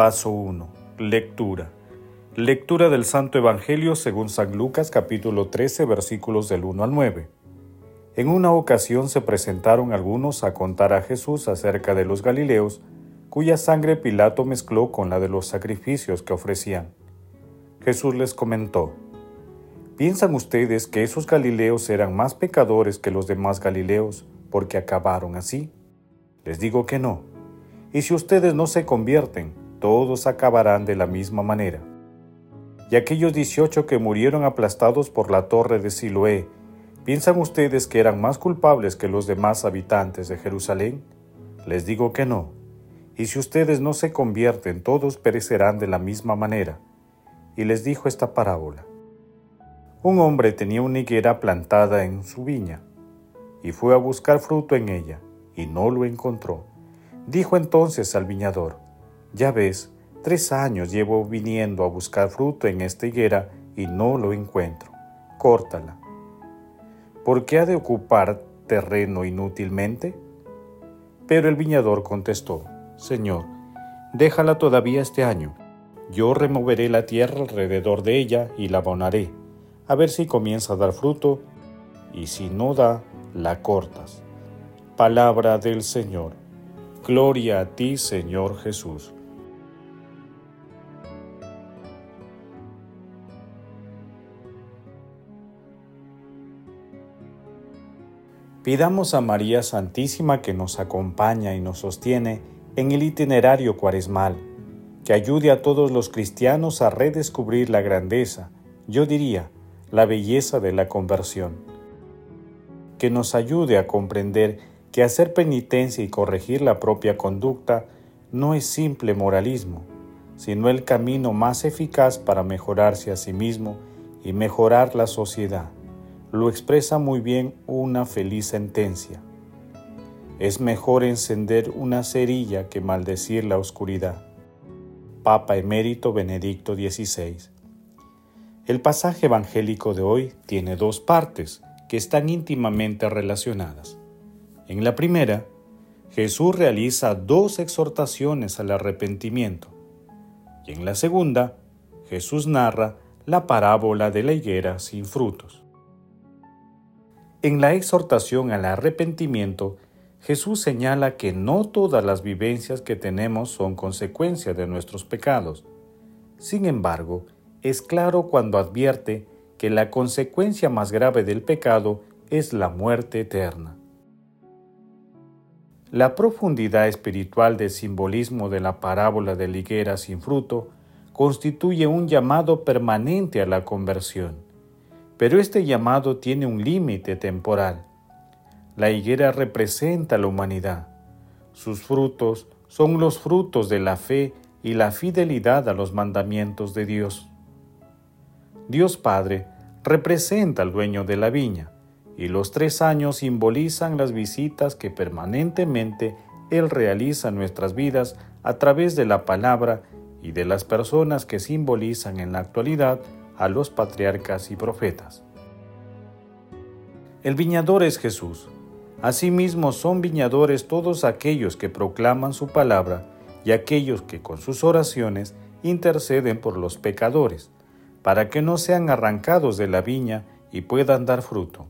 Paso 1. Lectura. Lectura del Santo Evangelio según San Lucas capítulo 13 versículos del 1 al 9. En una ocasión se presentaron algunos a contar a Jesús acerca de los Galileos, cuya sangre Pilato mezcló con la de los sacrificios que ofrecían. Jesús les comentó, ¿Piensan ustedes que esos Galileos eran más pecadores que los demás Galileos porque acabaron así? Les digo que no. Y si ustedes no se convierten, todos acabarán de la misma manera. Y aquellos dieciocho que murieron aplastados por la torre de Siloé, ¿piensan ustedes que eran más culpables que los demás habitantes de Jerusalén? Les digo que no. Y si ustedes no se convierten, todos perecerán de la misma manera. Y les dijo esta parábola. Un hombre tenía una higuera plantada en su viña, y fue a buscar fruto en ella, y no lo encontró. Dijo entonces al viñador, ya ves, tres años llevo viniendo a buscar fruto en esta higuera y no lo encuentro. Córtala. ¿Por qué ha de ocupar terreno inútilmente? Pero el viñador contestó, Señor, déjala todavía este año. Yo removeré la tierra alrededor de ella y la abonaré, a ver si comienza a dar fruto, y si no da, la cortas. Palabra del Señor. Gloria a ti, Señor Jesús. Pidamos a María Santísima que nos acompaña y nos sostiene en el itinerario cuaresmal, que ayude a todos los cristianos a redescubrir la grandeza, yo diría, la belleza de la conversión. Que nos ayude a comprender que hacer penitencia y corregir la propia conducta no es simple moralismo, sino el camino más eficaz para mejorarse a sí mismo y mejorar la sociedad lo expresa muy bien una feliz sentencia. Es mejor encender una cerilla que maldecir la oscuridad. Papa Emérito Benedicto XVI. El pasaje evangélico de hoy tiene dos partes que están íntimamente relacionadas. En la primera, Jesús realiza dos exhortaciones al arrepentimiento. Y en la segunda, Jesús narra la parábola de la higuera sin frutos. En la exhortación al arrepentimiento, Jesús señala que no todas las vivencias que tenemos son consecuencia de nuestros pecados. Sin embargo, es claro cuando advierte que la consecuencia más grave del pecado es la muerte eterna. La profundidad espiritual del simbolismo de la parábola de la higuera sin fruto constituye un llamado permanente a la conversión pero este llamado tiene un límite temporal. La higuera representa la humanidad. Sus frutos son los frutos de la fe y la fidelidad a los mandamientos de Dios. Dios Padre representa al dueño de la viña, y los tres años simbolizan las visitas que permanentemente Él realiza en nuestras vidas a través de la palabra y de las personas que simbolizan en la actualidad a los patriarcas y profetas. El viñador es Jesús. Asimismo son viñadores todos aquellos que proclaman su palabra y aquellos que con sus oraciones interceden por los pecadores, para que no sean arrancados de la viña y puedan dar fruto.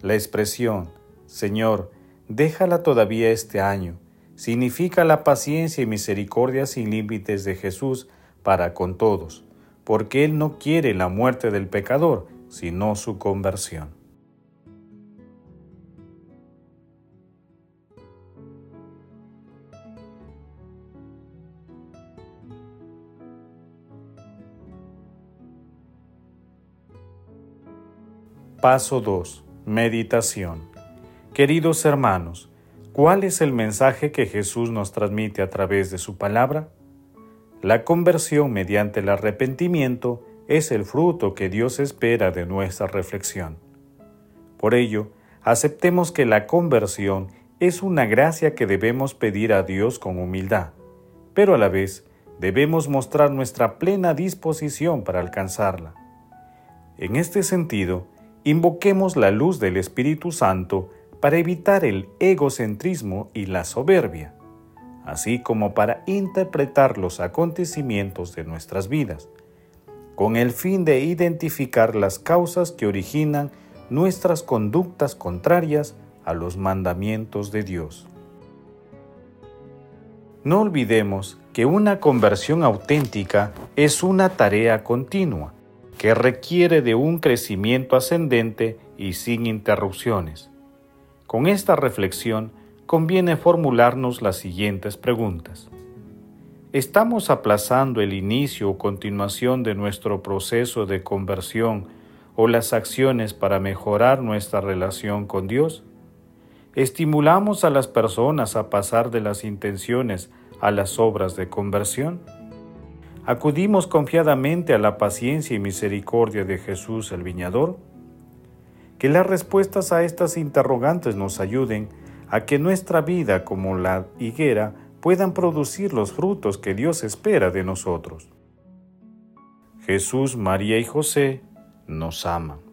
La expresión, Señor, déjala todavía este año, significa la paciencia y misericordia sin límites de Jesús para con todos porque Él no quiere la muerte del pecador, sino su conversión. Paso 2. Meditación. Queridos hermanos, ¿cuál es el mensaje que Jesús nos transmite a través de su palabra? La conversión mediante el arrepentimiento es el fruto que Dios espera de nuestra reflexión. Por ello, aceptemos que la conversión es una gracia que debemos pedir a Dios con humildad, pero a la vez debemos mostrar nuestra plena disposición para alcanzarla. En este sentido, invoquemos la luz del Espíritu Santo para evitar el egocentrismo y la soberbia, así como para interpretar los acontecimientos de nuestras vidas, con el fin de identificar las causas que originan nuestras conductas contrarias a los mandamientos de Dios. No olvidemos que una conversión auténtica es una tarea continua que requiere de un crecimiento ascendente y sin interrupciones. Con esta reflexión conviene formularnos las siguientes preguntas. ¿Estamos aplazando el inicio o continuación de nuestro proceso de conversión o las acciones para mejorar nuestra relación con Dios? ¿Estimulamos a las personas a pasar de las intenciones a las obras de conversión? ¿Acudimos confiadamente a la paciencia y misericordia de Jesús el Viñador? Que las respuestas a estas interrogantes nos ayuden a que nuestra vida como la higuera puedan producir los frutos que Dios espera de nosotros. Jesús, María y José nos aman.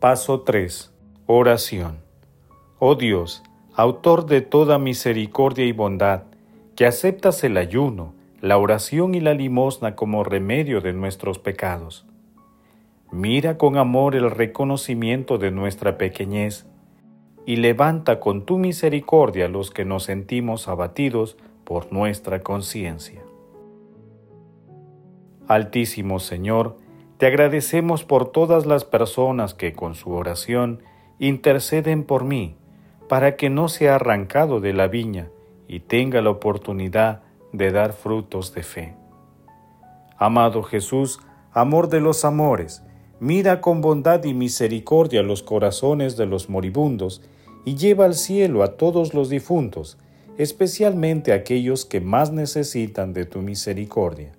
Paso 3. Oración. Oh Dios, autor de toda misericordia y bondad, que aceptas el ayuno, la oración y la limosna como remedio de nuestros pecados. Mira con amor el reconocimiento de nuestra pequeñez y levanta con tu misericordia los que nos sentimos abatidos por nuestra conciencia. Altísimo Señor, te agradecemos por todas las personas que con su oración interceden por mí, para que no sea arrancado de la viña y tenga la oportunidad de dar frutos de fe. Amado Jesús, amor de los amores, mira con bondad y misericordia los corazones de los moribundos y lleva al cielo a todos los difuntos, especialmente aquellos que más necesitan de tu misericordia.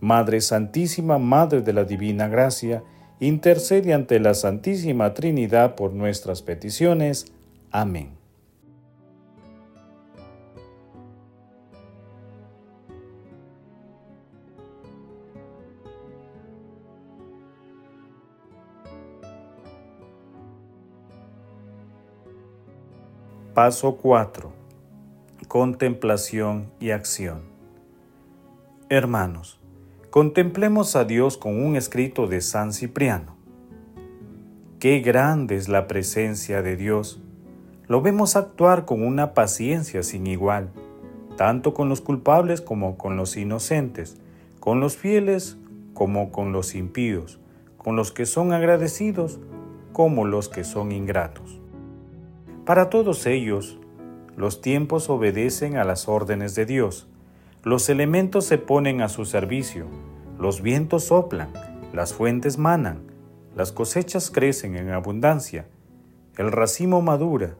Madre Santísima, Madre de la Divina Gracia, intercede ante la Santísima Trinidad por nuestras peticiones. Amén. Paso 4. Contemplación y acción. Hermanos, Contemplemos a Dios con un escrito de San Cipriano. Qué grande es la presencia de Dios. Lo vemos actuar con una paciencia sin igual, tanto con los culpables como con los inocentes, con los fieles como con los impíos, con los que son agradecidos como los que son ingratos. Para todos ellos, los tiempos obedecen a las órdenes de Dios. Los elementos se ponen a su servicio, los vientos soplan, las fuentes manan, las cosechas crecen en abundancia, el racimo madura,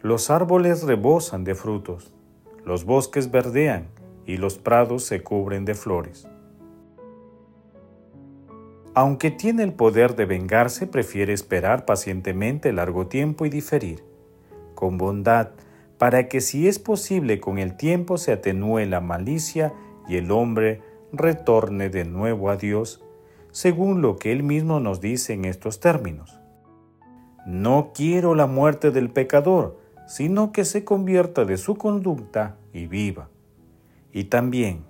los árboles rebosan de frutos, los bosques verdean y los prados se cubren de flores. Aunque tiene el poder de vengarse, prefiere esperar pacientemente largo tiempo y diferir. Con bondad, para que si es posible con el tiempo se atenúe la malicia y el hombre retorne de nuevo a Dios, según lo que él mismo nos dice en estos términos. No quiero la muerte del pecador, sino que se convierta de su conducta y viva. Y también,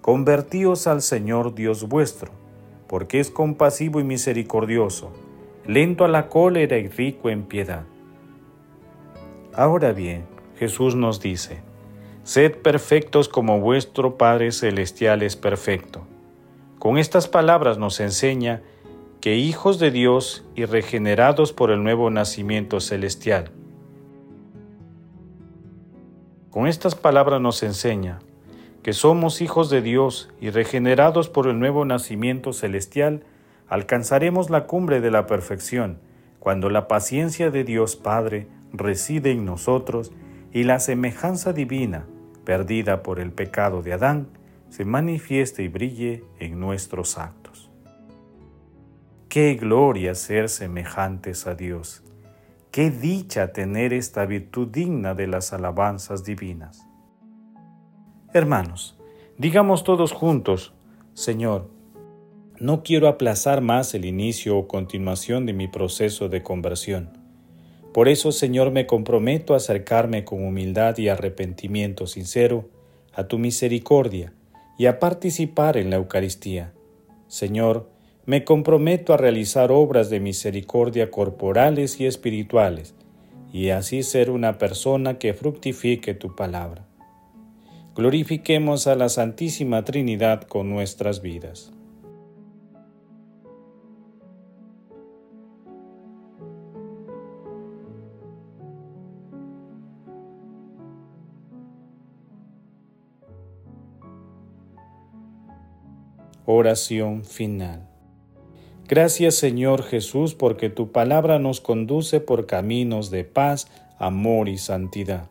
convertíos al Señor Dios vuestro, porque es compasivo y misericordioso, lento a la cólera y rico en piedad. Ahora bien, Jesús nos dice, Sed perfectos como vuestro Padre Celestial es perfecto. Con estas palabras nos enseña que hijos de Dios y regenerados por el nuevo nacimiento celestial, Con estas palabras nos enseña que somos hijos de Dios y regenerados por el nuevo nacimiento celestial, alcanzaremos la cumbre de la perfección cuando la paciencia de Dios Padre reside en nosotros y la semejanza divina, perdida por el pecado de Adán, se manifieste y brille en nuestros actos. Qué gloria ser semejantes a Dios. Qué dicha tener esta virtud digna de las alabanzas divinas. Hermanos, digamos todos juntos, Señor, no quiero aplazar más el inicio o continuación de mi proceso de conversión. Por eso, Señor, me comprometo a acercarme con humildad y arrepentimiento sincero a tu misericordia y a participar en la Eucaristía. Señor, me comprometo a realizar obras de misericordia corporales y espirituales, y así ser una persona que fructifique tu palabra. Glorifiquemos a la Santísima Trinidad con nuestras vidas. Oración final. Gracias Señor Jesús porque tu palabra nos conduce por caminos de paz, amor y santidad.